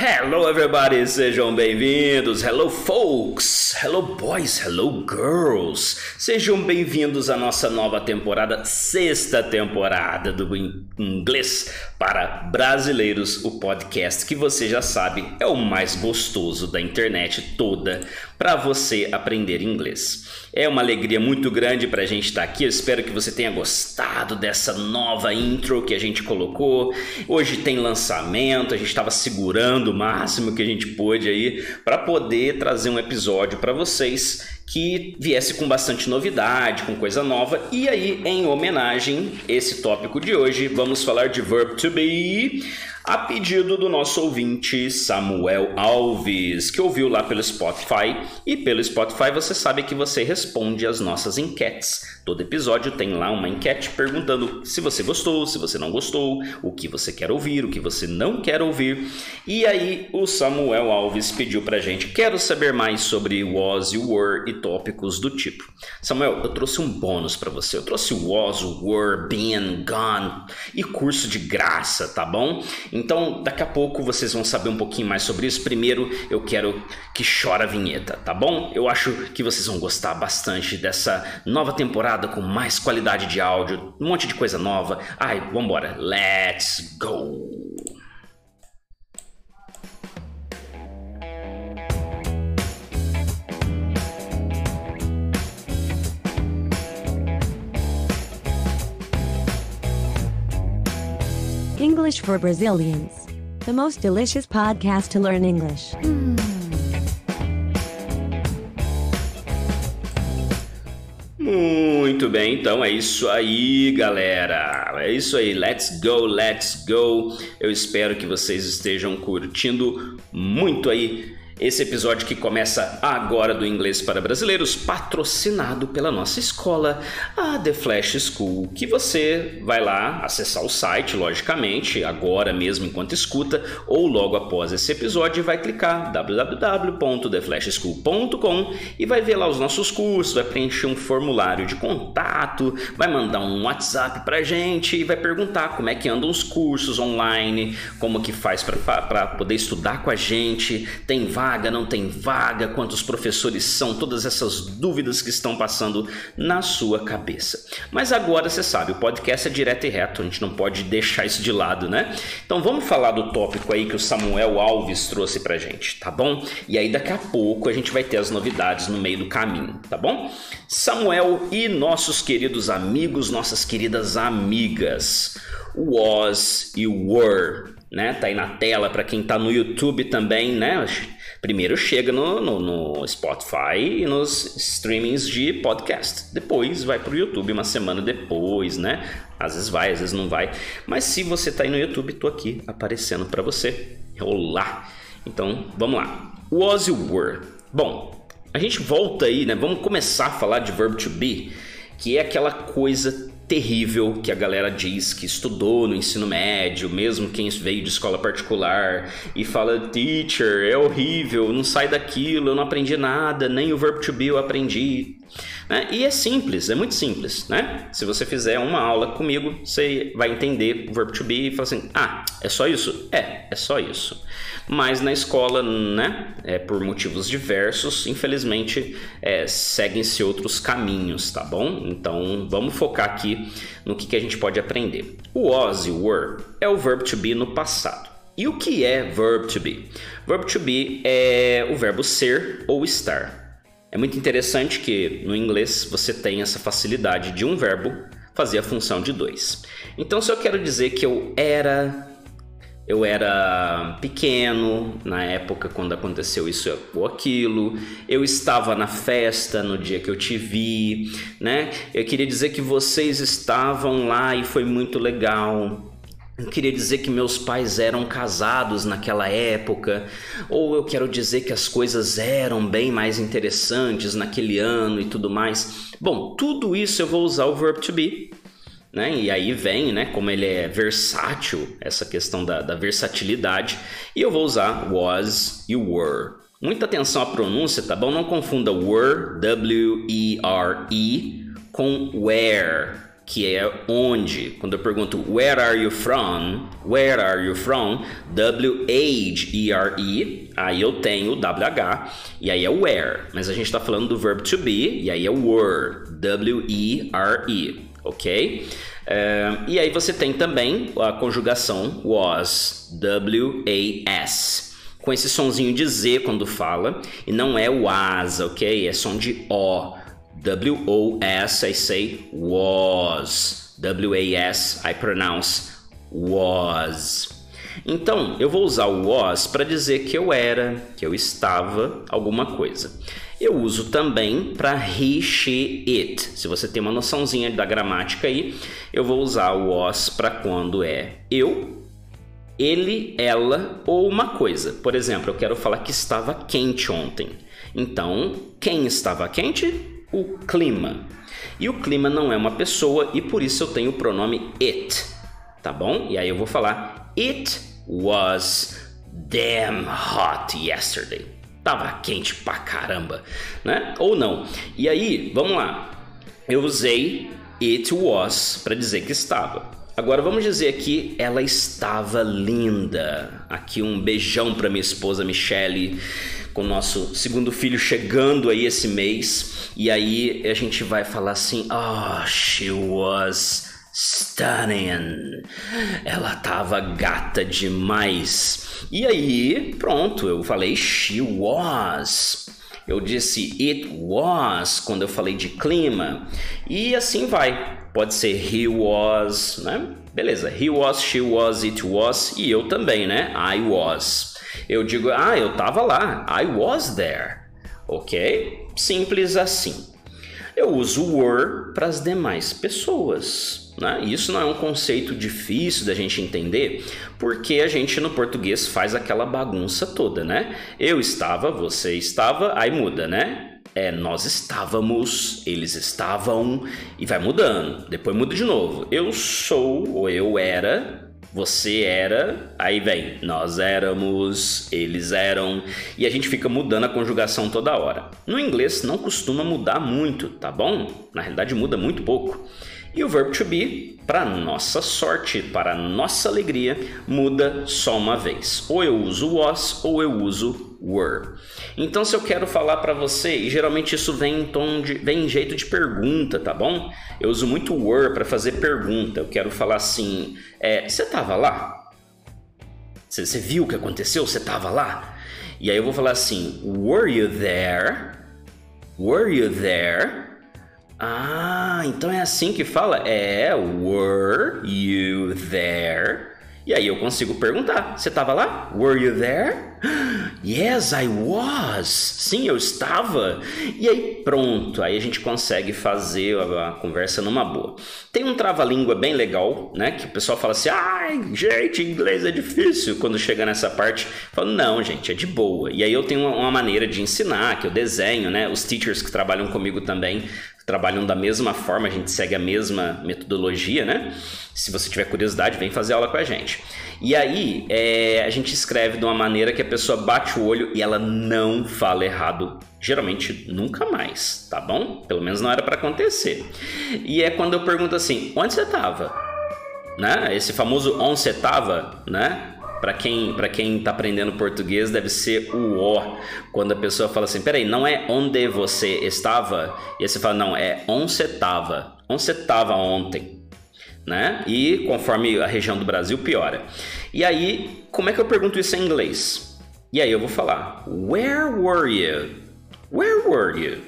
Hello, everybody! Sejam bem-vindos! Hello, folks! Hello, boys! Hello, girls! Sejam bem-vindos à nossa nova temporada, sexta temporada do Inglês para Brasileiros, o podcast que você já sabe é o mais gostoso da internet toda para você aprender inglês. É uma alegria muito grande para a gente estar tá aqui. Eu espero que você tenha gostado dessa nova intro que a gente colocou. Hoje tem lançamento, a gente estava segurando o máximo que a gente pôde aí para poder trazer um episódio para vocês que viesse com bastante novidade, com coisa nova. E aí, em homenagem a esse tópico de hoje, vamos falar de verb to be a pedido do nosso ouvinte Samuel Alves, que ouviu lá pelo Spotify. E pelo Spotify você sabe que você responde às nossas enquetes. Todo episódio tem lá uma enquete perguntando se você gostou, se você não gostou, o que você quer ouvir, o que você não quer ouvir. E aí o Samuel Alves pediu pra gente: quero saber mais sobre was e were e tópicos do tipo. Samuel, eu trouxe um bônus para você. Eu trouxe was, were, been, gone e curso de graça, tá bom? Então, daqui a pouco vocês vão saber um pouquinho mais sobre isso. Primeiro, eu quero que chora a vinheta, tá bom? Eu acho que vocês vão gostar bastante dessa nova temporada com mais qualidade de áudio, um monte de coisa nova. Ai, vambora. Let's go! English for Brazilians. The most delicious podcast to learn English. Muito bem, então é isso aí, galera. É isso aí, let's go, let's go. Eu espero que vocês estejam curtindo muito aí esse episódio que começa agora do Inglês para Brasileiros, patrocinado pela nossa escola, a The Flash School, que você vai lá acessar o site, logicamente, agora mesmo enquanto escuta, ou logo após esse episódio, e vai clicar www.theflashschool.com e vai ver lá os nossos cursos, vai preencher um formulário de contato, vai mandar um WhatsApp pra gente e vai perguntar como é que andam os cursos online, como que faz para poder estudar com a gente, tem vários vaga, não tem vaga, quantos professores são, todas essas dúvidas que estão passando na sua cabeça. Mas agora você sabe, o podcast é direto e reto, a gente não pode deixar isso de lado, né? Então vamos falar do tópico aí que o Samuel Alves trouxe pra gente, tá bom? E aí daqui a pouco a gente vai ter as novidades no meio do caminho, tá bom? Samuel e nossos queridos amigos, nossas queridas amigas, was e were, né? Tá aí na tela para quem tá no YouTube também, né? Primeiro chega no, no, no, Spotify e nos streamings de podcast. Depois vai para o YouTube uma semana depois, né? Às vezes vai, às vezes não vai. Mas se você está aí no YouTube, tô aqui aparecendo para você. Olá! Então, vamos lá. Was you were? Bom, a gente volta aí, né? Vamos começar a falar de verb to be, que é aquela coisa terrível que a galera diz que estudou no ensino médio, mesmo quem veio de escola particular e fala teacher, é horrível, não sai daquilo, eu não aprendi nada, nem o verb to be eu aprendi. Né? E é simples, é muito simples, né? Se você fizer uma aula comigo, você vai entender o verb to be e falar assim, ah, é só isso? É, é só isso mas na escola, né, é, por motivos diversos, infelizmente, é, seguem-se outros caminhos, tá bom? Então vamos focar aqui no que, que a gente pode aprender. O was e were é o verbo to be no passado. E o que é verb to be? Verb to be é o verbo ser ou estar. É muito interessante que no inglês você tem essa facilidade de um verbo fazer a função de dois. Então, se eu quero dizer que eu era eu era pequeno na época quando aconteceu isso ou aquilo. Eu estava na festa no dia que eu te vi, né? Eu queria dizer que vocês estavam lá e foi muito legal. Eu queria dizer que meus pais eram casados naquela época, ou eu quero dizer que as coisas eram bem mais interessantes naquele ano e tudo mais. Bom, tudo isso eu vou usar o verb to be né? E aí vem, né, como ele é versátil, essa questão da, da versatilidade, e eu vou usar was e were. Muita atenção à pronúncia, tá bom? Não confunda were, W-E-R-E, com where, que é onde. Quando eu pergunto where are you from? Where are you from? W-H-E-R-E. Aí eu tenho W-H e aí é where. Mas a gente está falando do verbo to be e aí é were. W-E-R-E. Ok? Uh, e aí você tem também a conjugação was. W-A-S com esse sonzinho de Z quando fala, e não é o asa, ok? É som de O. W-O-S, I say was. W-A-S, I pronounce was. Então, eu vou usar o was para dizer que eu era, que eu estava alguma coisa. Eu uso também para he, she, it. Se você tem uma noçãozinha da gramática aí, eu vou usar o was para quando é eu, ele, ela ou uma coisa. Por exemplo, eu quero falar que estava quente ontem. Então, quem estava quente? o clima. E o clima não é uma pessoa e por isso eu tenho o pronome it, tá bom? E aí eu vou falar It was damn hot yesterday. Tava quente pra caramba, né? Ou não. E aí, vamos lá. Eu usei it was para dizer que estava. Agora vamos dizer aqui, ela estava linda. Aqui um beijão para minha esposa Michelle com o nosso segundo filho chegando aí esse mês. E aí a gente vai falar assim: Oh, she was stunning. Ela tava gata demais. E aí, pronto, eu falei she was. Eu disse it was quando eu falei de clima. E assim vai. Pode ser he was, né? Beleza, he was, she was, it was e eu também, né? I was. Eu digo, ah, eu tava lá. I was there. Ok? Simples assim. Eu uso were para as demais pessoas. Né? Isso não é um conceito difícil da gente entender, porque a gente no português faz aquela bagunça toda, né? Eu estava, você estava, aí muda, né? É, nós estávamos, eles estavam, e vai mudando. Depois muda de novo. Eu sou, ou eu era, você era, aí vem, nós éramos, eles eram, e a gente fica mudando a conjugação toda hora. No inglês não costuma mudar muito, tá bom? Na realidade muda muito pouco. E o verbo to be, para nossa sorte, para nossa alegria, muda só uma vez. Ou eu uso was ou eu uso were. Então, se eu quero falar para você, e geralmente isso vem em tom de, vem em jeito de pergunta, tá bom? Eu uso muito were para fazer pergunta. Eu quero falar assim: é, você tava lá? Você, viu o que aconteceu? Você tava lá? E aí eu vou falar assim: Were you there? Were you there? Ah, então é assim que fala? É, were you there? E aí eu consigo perguntar: Você estava lá? Were you there? Yes, I was. Sim, eu estava. E aí pronto, aí a gente consegue fazer a, a conversa numa boa. Tem um trava-língua bem legal, né? Que o pessoal fala assim: ai, gente, inglês é difícil. Quando chega nessa parte, falo: não, gente, é de boa. E aí eu tenho uma, uma maneira de ensinar, que eu desenho, né? Os teachers que trabalham comigo também trabalham da mesma forma, a gente segue a mesma metodologia, né? Se você tiver curiosidade, vem fazer aula com a gente. E aí, é, a gente escreve de uma maneira que a pessoa bate o olho e ela não fala errado. Geralmente, nunca mais, tá bom? Pelo menos não era para acontecer. E é quando eu pergunto assim: onde você estava? Né? Esse famoso onde você estava, né? Para quem, para quem tá aprendendo português, deve ser o O. Quando a pessoa fala assim, peraí, não é onde você estava? E aí você fala, não, é onde você estava. Onde você estava ontem? Né? E conforme a região do Brasil, piora. E aí, como é que eu pergunto isso em inglês? E aí eu vou falar, where were you? Where were you?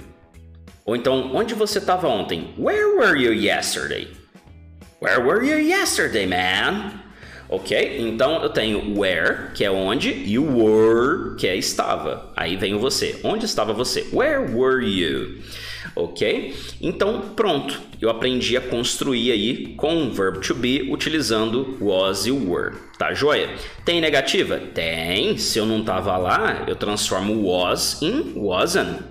Ou então, onde você estava ontem? Where were you yesterday? Where were you yesterday, man? Ok? Então eu tenho where, que é onde, e o were, que é estava. Aí vem o você. Onde estava você? Where were you? Ok? Então pronto, eu aprendi a construir aí com o verb to be utilizando was e were. Tá joia? Tem negativa? Tem. Se eu não tava lá, eu transformo was em wasn't.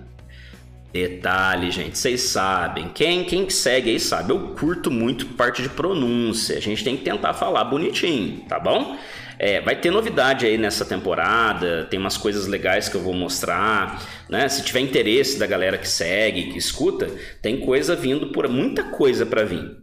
Detalhe, gente, vocês sabem, quem, quem segue aí sabe, eu curto muito parte de pronúncia, a gente tem que tentar falar bonitinho, tá bom? É, vai ter novidade aí nessa temporada, tem umas coisas legais que eu vou mostrar, né? Se tiver interesse da galera que segue, que escuta, tem coisa vindo por muita coisa para vir.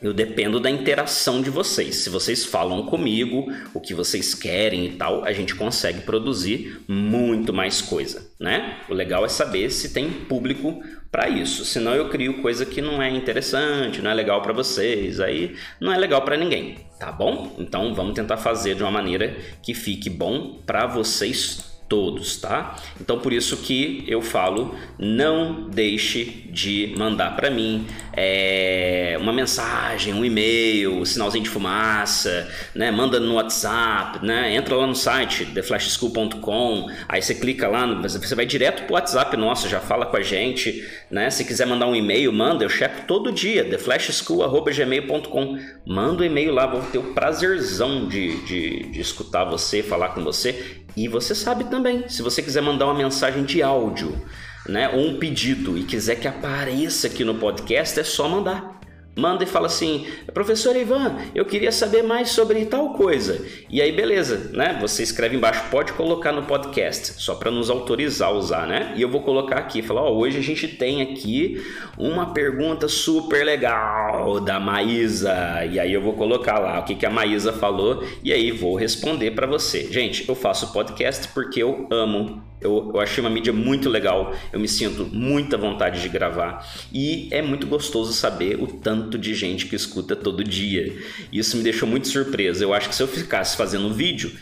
Eu dependo da interação de vocês. Se vocês falam comigo o que vocês querem e tal, a gente consegue produzir muito mais coisa, né? O legal é saber se tem público para isso. Senão eu crio coisa que não é interessante, não é legal para vocês, aí não é legal para ninguém, tá bom? Então vamos tentar fazer de uma maneira que fique bom para vocês todos, tá? Então por isso que eu falo, não deixe de mandar para mim é, uma mensagem, um e-mail, um sinalzinho de fumaça, né? Manda no WhatsApp, né? Entra lá no site theflashschool.com, aí você clica lá, você vai direto pro WhatsApp nosso, já fala com a gente, né? Se quiser mandar um e-mail, manda, eu checo todo dia, theflashschool@gmail.com. Manda um e-mail lá, vou ter o prazerzão de, de, de escutar você, falar com você e você sabe também, se você quiser mandar uma mensagem de áudio, né, ou um pedido e quiser que apareça aqui no podcast, é só mandar manda e fala assim: professor Ivan, eu queria saber mais sobre tal coisa. E aí, beleza, né? Você escreve embaixo, pode colocar no podcast, só para nos autorizar a usar, né? E eu vou colocar aqui, falar: ó, hoje a gente tem aqui uma pergunta super legal da Maísa. E aí eu vou colocar lá o que, que a Maísa falou e aí vou responder para você. Gente, eu faço podcast porque eu amo eu, eu achei uma mídia muito legal, eu me sinto muita vontade de gravar e é muito gostoso saber o tanto de gente que escuta todo dia. Isso me deixou muito surpreso. Eu acho que se eu ficasse fazendo vídeo,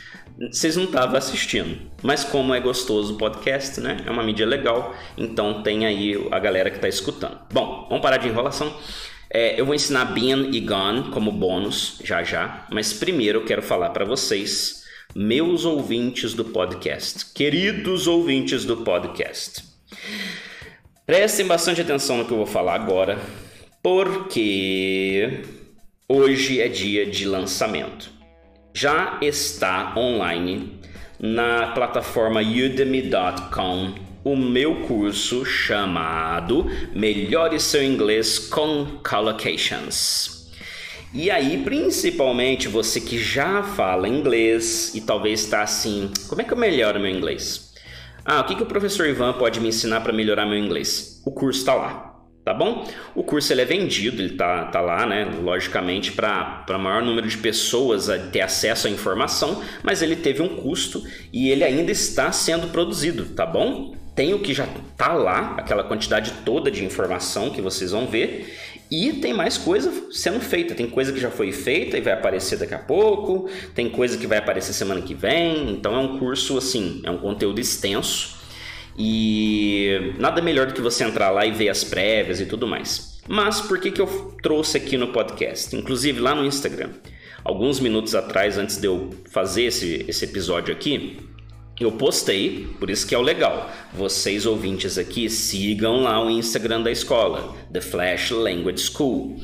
vocês não estavam assistindo. Mas como é gostoso o podcast, né? É uma mídia legal, então tem aí a galera que está escutando. Bom, vamos parar de enrolação. É, eu vou ensinar Been e Gone como bônus já já, mas primeiro eu quero falar para vocês meus ouvintes do podcast, queridos ouvintes do podcast. Prestem bastante atenção no que eu vou falar agora, porque hoje é dia de lançamento. Já está online na plataforma udemy.com o meu curso chamado Melhore seu inglês com Collocations. E aí, principalmente você que já fala inglês e talvez está assim, como é que eu melhoro meu inglês? Ah, o que, que o professor Ivan pode me ensinar para melhorar meu inglês? O curso está lá, tá bom? O curso ele é vendido, ele tá, tá lá, né? Logicamente, para maior número de pessoas ter acesso à informação, mas ele teve um custo e ele ainda está sendo produzido, tá bom? Tem o que já tá lá, aquela quantidade toda de informação que vocês vão ver, e tem mais coisa sendo feita. Tem coisa que já foi feita e vai aparecer daqui a pouco. Tem coisa que vai aparecer semana que vem. Então é um curso assim, é um conteúdo extenso. E nada melhor do que você entrar lá e ver as prévias e tudo mais. Mas por que, que eu trouxe aqui no podcast? Inclusive lá no Instagram. Alguns minutos atrás, antes de eu fazer esse, esse episódio aqui, eu postei, por isso que é o legal. Vocês ouvintes aqui sigam lá o Instagram da escola, The Flash Language School.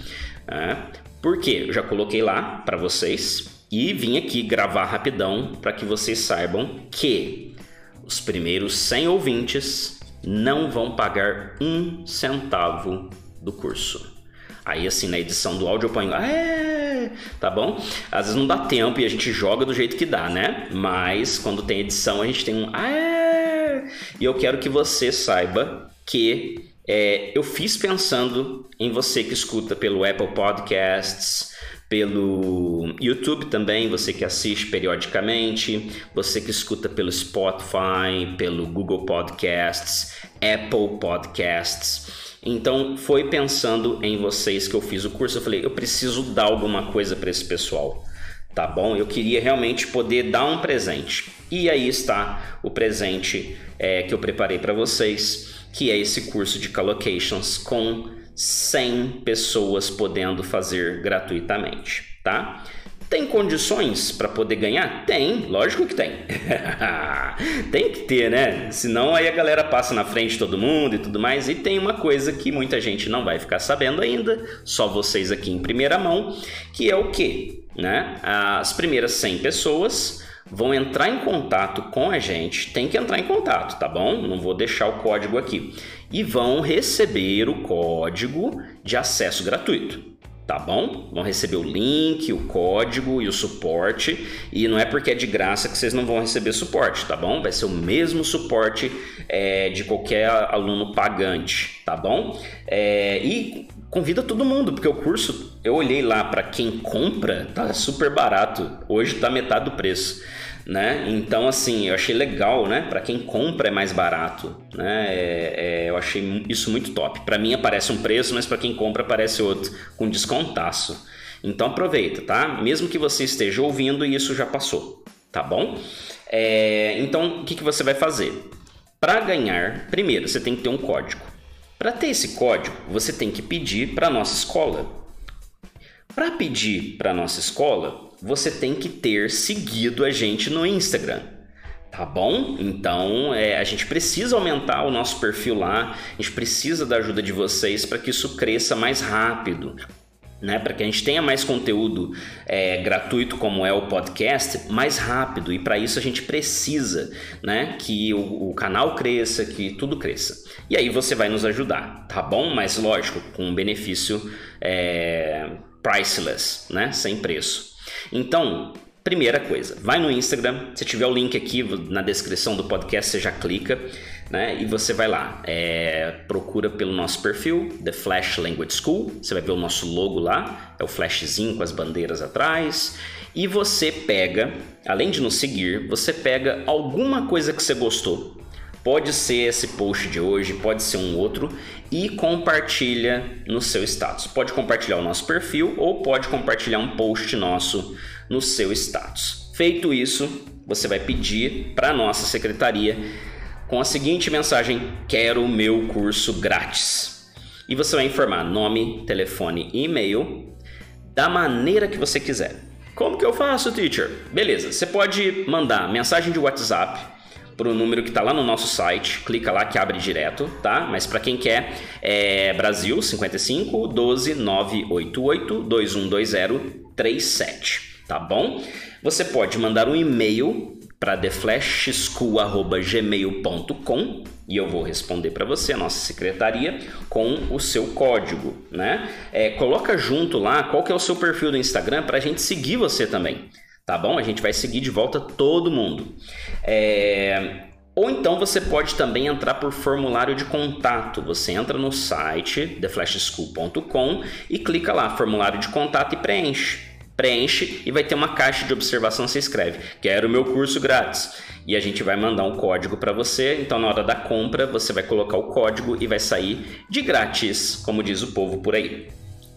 É, por quê? Eu já coloquei lá para vocês e vim aqui gravar rapidão para que vocês saibam que os primeiros 100 ouvintes não vão pagar um centavo do curso. Aí, assim, na edição do áudio eu ponho, é, tá bom? Às vezes não dá tempo e a gente joga do jeito que dá, né? Mas quando tem edição a gente tem um, é. E eu quero que você saiba que é, eu fiz pensando em você que escuta pelo Apple Podcasts, pelo YouTube também, você que assiste periodicamente, você que escuta pelo Spotify, pelo Google Podcasts, Apple Podcasts. Então foi pensando em vocês que eu fiz o curso. Eu falei, eu preciso dar alguma coisa para esse pessoal, tá bom? Eu queria realmente poder dar um presente. E aí está o presente é, que eu preparei para vocês, que é esse curso de Collocations com 100 pessoas podendo fazer gratuitamente, tá? Tem condições para poder ganhar? Tem, lógico que tem. tem que ter, né? Senão aí a galera passa na frente de todo mundo e tudo mais. E tem uma coisa que muita gente não vai ficar sabendo ainda, só vocês aqui em primeira mão, que é o que, né? As primeiras 100 pessoas vão entrar em contato com a gente, tem que entrar em contato, tá bom? Não vou deixar o código aqui. E vão receber o código de acesso gratuito tá bom? Vão receber o link, o código e o suporte. E não é porque é de graça que vocês não vão receber suporte, tá bom? Vai ser o mesmo suporte é, de qualquer aluno pagante, tá bom? É, e convida todo mundo, porque o curso, eu olhei lá para quem compra, tá super barato. Hoje tá metade do preço né? Então, assim, eu achei legal, né? Para quem compra é mais barato, né? É, é, eu achei isso muito top. Para mim aparece um preço, mas para quem compra aparece outro, com descontaço. Então aproveita, tá? Mesmo que você esteja ouvindo e isso já passou, tá bom? É, então, o que, que você vai fazer? Para ganhar, primeiro você tem que ter um código. Para ter esse código, você tem que pedir para nossa escola. Para pedir para nossa escola, você tem que ter seguido a gente no Instagram. Tá bom? Então é, a gente precisa aumentar o nosso perfil lá, a gente precisa da ajuda de vocês para que isso cresça mais rápido. Né, para que a gente tenha mais conteúdo é, gratuito como é o podcast mais rápido e para isso a gente precisa né, que o, o, canal cresça, que tudo cresça. E aí você vai nos ajudar, tá bom? Mas lógico, com um benefício é, priceless, né, sem preço. Então, primeira coisa, vai no Instagram, se tiver o link aqui na descrição do podcast, você já clica, né? E você vai lá, é, procura pelo nosso perfil, The Flash Language School, você vai ver o nosso logo lá, é o flashzinho com as bandeiras atrás, e você pega, além de nos seguir, você pega alguma coisa que você gostou, Pode ser esse post de hoje, pode ser um outro e compartilha no seu status. Pode compartilhar o nosso perfil ou pode compartilhar um post nosso no seu status. Feito isso, você vai pedir para a nossa secretaria com a seguinte mensagem: Quero meu curso grátis. E você vai informar nome, telefone e e-mail da maneira que você quiser. Como que eu faço, teacher? Beleza, você pode mandar mensagem de WhatsApp para o número que está lá no nosso site, clica lá que abre direto, tá? Mas para quem quer, é Brasil 55 12 988 2120 37, tá bom? Você pode mandar um e-mail para theflashschool@gmail.com e eu vou responder para você, a nossa secretaria, com o seu código, né? É, coloca junto lá qual que é o seu perfil do Instagram para a gente seguir você também tá bom? A gente vai seguir de volta todo mundo. É... Ou então você pode também entrar por formulário de contato. Você entra no site theflashschool.com e clica lá, formulário de contato e preenche. Preenche e vai ter uma caixa de observação. Você escreve: Quero o meu curso grátis. E a gente vai mandar um código para você. Então, na hora da compra, você vai colocar o código e vai sair de grátis, como diz o povo por aí.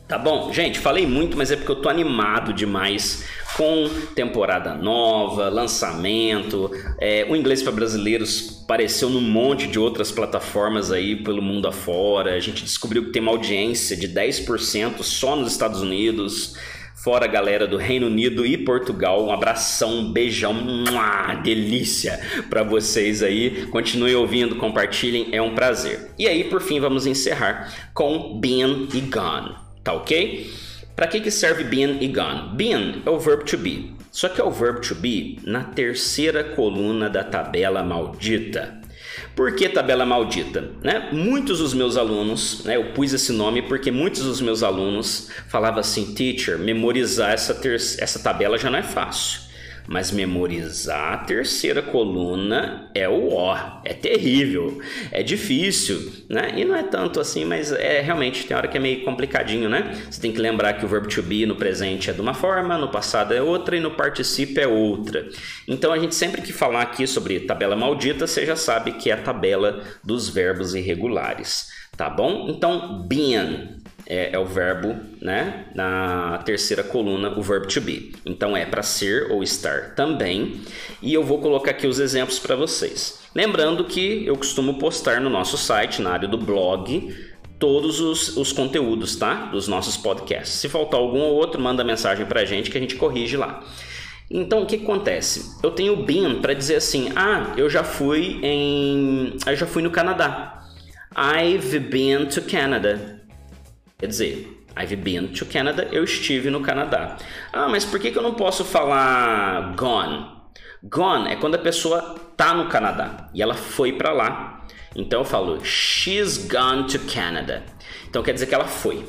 Tá bom? Gente, falei muito, mas é porque eu tô animado demais com temporada nova, lançamento. É, o Inglês para Brasileiros apareceu num monte de outras plataformas aí pelo mundo afora. A gente descobriu que tem uma audiência de 10% só nos Estados Unidos. Fora a galera do Reino Unido e Portugal, um abração, um beijão, uma delícia para vocês aí. Continuem ouvindo, compartilhem, é um prazer. E aí, por fim, vamos encerrar com Been e Gone tá ok? Para que, que serve been e gone? Been é o verbo to be, só que é o verbo to be na terceira coluna da tabela maldita. Por que tabela maldita? Né? Muitos dos meus alunos, né, eu pus esse nome porque muitos dos meus alunos falavam assim, teacher, memorizar essa, essa tabela já não é fácil. Mas memorizar a terceira coluna é o ó, é terrível, é difícil, né? E não é tanto assim, mas é realmente tem hora que é meio complicadinho, né? Você tem que lembrar que o verbo to be no presente é de uma forma, no passado é outra e no particípio é outra. Então a gente sempre que falar aqui sobre tabela maldita, você já sabe que é a tabela dos verbos irregulares, tá bom? Então, been é, é, o verbo, né? Na terceira coluna, o verbo to be. Então é para ser ou estar também. E eu vou colocar aqui os exemplos para vocês. Lembrando que eu costumo postar no nosso site, na área do blog, todos os, os conteúdos, tá? Dos nossos podcasts. Se faltar algum ou outro, manda mensagem para a gente que a gente corrige lá. Então o que, acontece? Eu tenho been para dizer assim: ah, eu já fui em, eu já fui no Canadá. I've been to Canada. Quer dizer, I've been to Canada, eu estive no Canadá. Ah, mas por que, que eu não posso falar gone? Gone é quando a pessoa tá no Canadá e ela foi para lá. Então eu falo she's gone to Canada. Então quer dizer que ela foi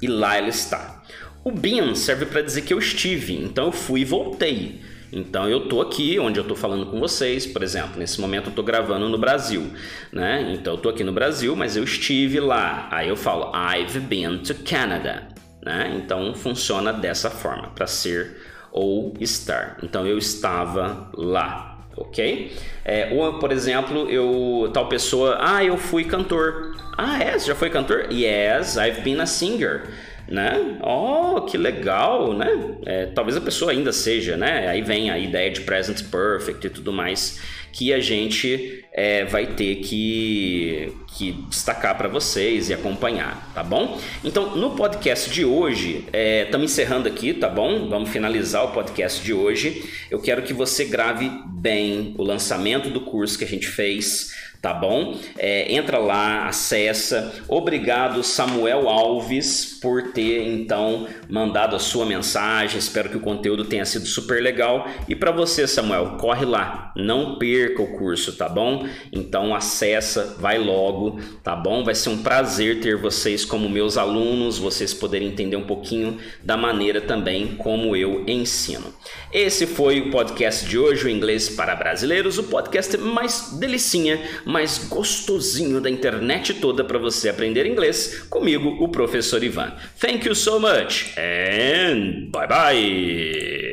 e lá ela está. O been serve para dizer que eu estive, então eu fui e voltei. Então eu tô aqui onde eu tô falando com vocês, por exemplo, nesse momento eu tô gravando no Brasil, né? Então eu tô aqui no Brasil, mas eu estive lá. Aí eu falo I've been to Canada, né? Então funciona dessa forma, para ser ou estar. Então eu estava lá, ok? É, ou por exemplo, eu tal pessoa, ah, eu fui cantor. Ah, é? Você já foi cantor? Yes, I've been a singer né? Oh, que legal, né? É, talvez a pessoa ainda seja, né? Aí vem a ideia de present perfect e tudo mais que a gente é, vai ter que, que destacar para vocês e acompanhar, tá bom? Então, no podcast de hoje, estamos é, encerrando aqui, tá bom? Vamos finalizar o podcast de hoje. Eu quero que você grave bem o lançamento do curso que a gente fez tá bom? É, entra lá, acessa. Obrigado, Samuel Alves, por ter então mandado a sua mensagem. Espero que o conteúdo tenha sido super legal. E para você, Samuel, corre lá, não perca o curso, tá bom? Então acessa, vai logo, tá bom? Vai ser um prazer ter vocês como meus alunos, vocês poderem entender um pouquinho da maneira também como eu ensino. Esse foi o podcast de hoje, o Inglês para Brasileiros, o podcast mais delicinha mais gostosinho da internet toda para você aprender inglês comigo, o professor Ivan. Thank you so much and bye bye.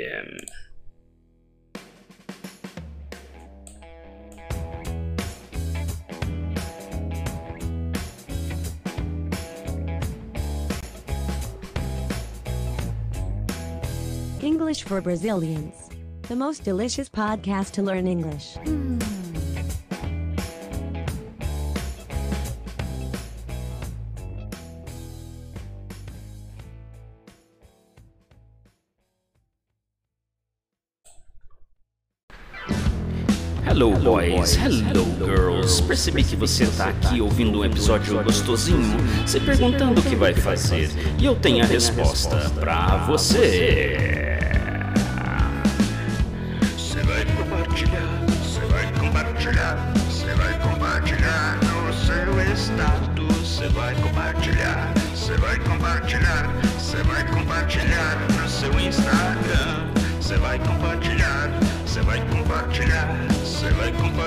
English for Brazilians. The most delicious podcast to learn English. Mm. Hello boys, hello girls. Percebi que você está aqui ouvindo um episódio gostosinho, se perguntando o que vai fazer, e eu tenho a resposta para você. Você vai compartilhar, você vai compartilhar, você vai compartilhar no seu estado, você vai compartilhar, você vai compartilhar, você vai compartilhar no seu Instagram, você vai compartilhar, você vai compartilhar.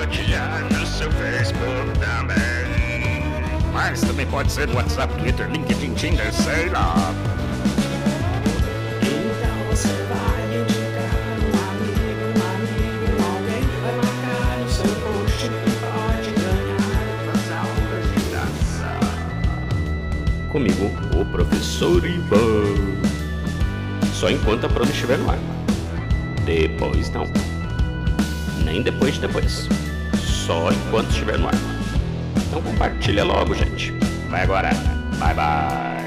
Compartilhar no seu Facebook também. Mas também pode ser no WhatsApp, Twitter, LinkedIn, Tinder, sei lá. Então você vai indicar um amigo, um amigo, alguém que vai marcar no seu post e pode ganhar as aulas de graça. Comigo, o professor Ivan. Só enquanto a prova estiver no ar. Depois não nem depois de depois. Só enquanto estiver no ar. Então compartilha logo, gente. Vai agora. Bye bye.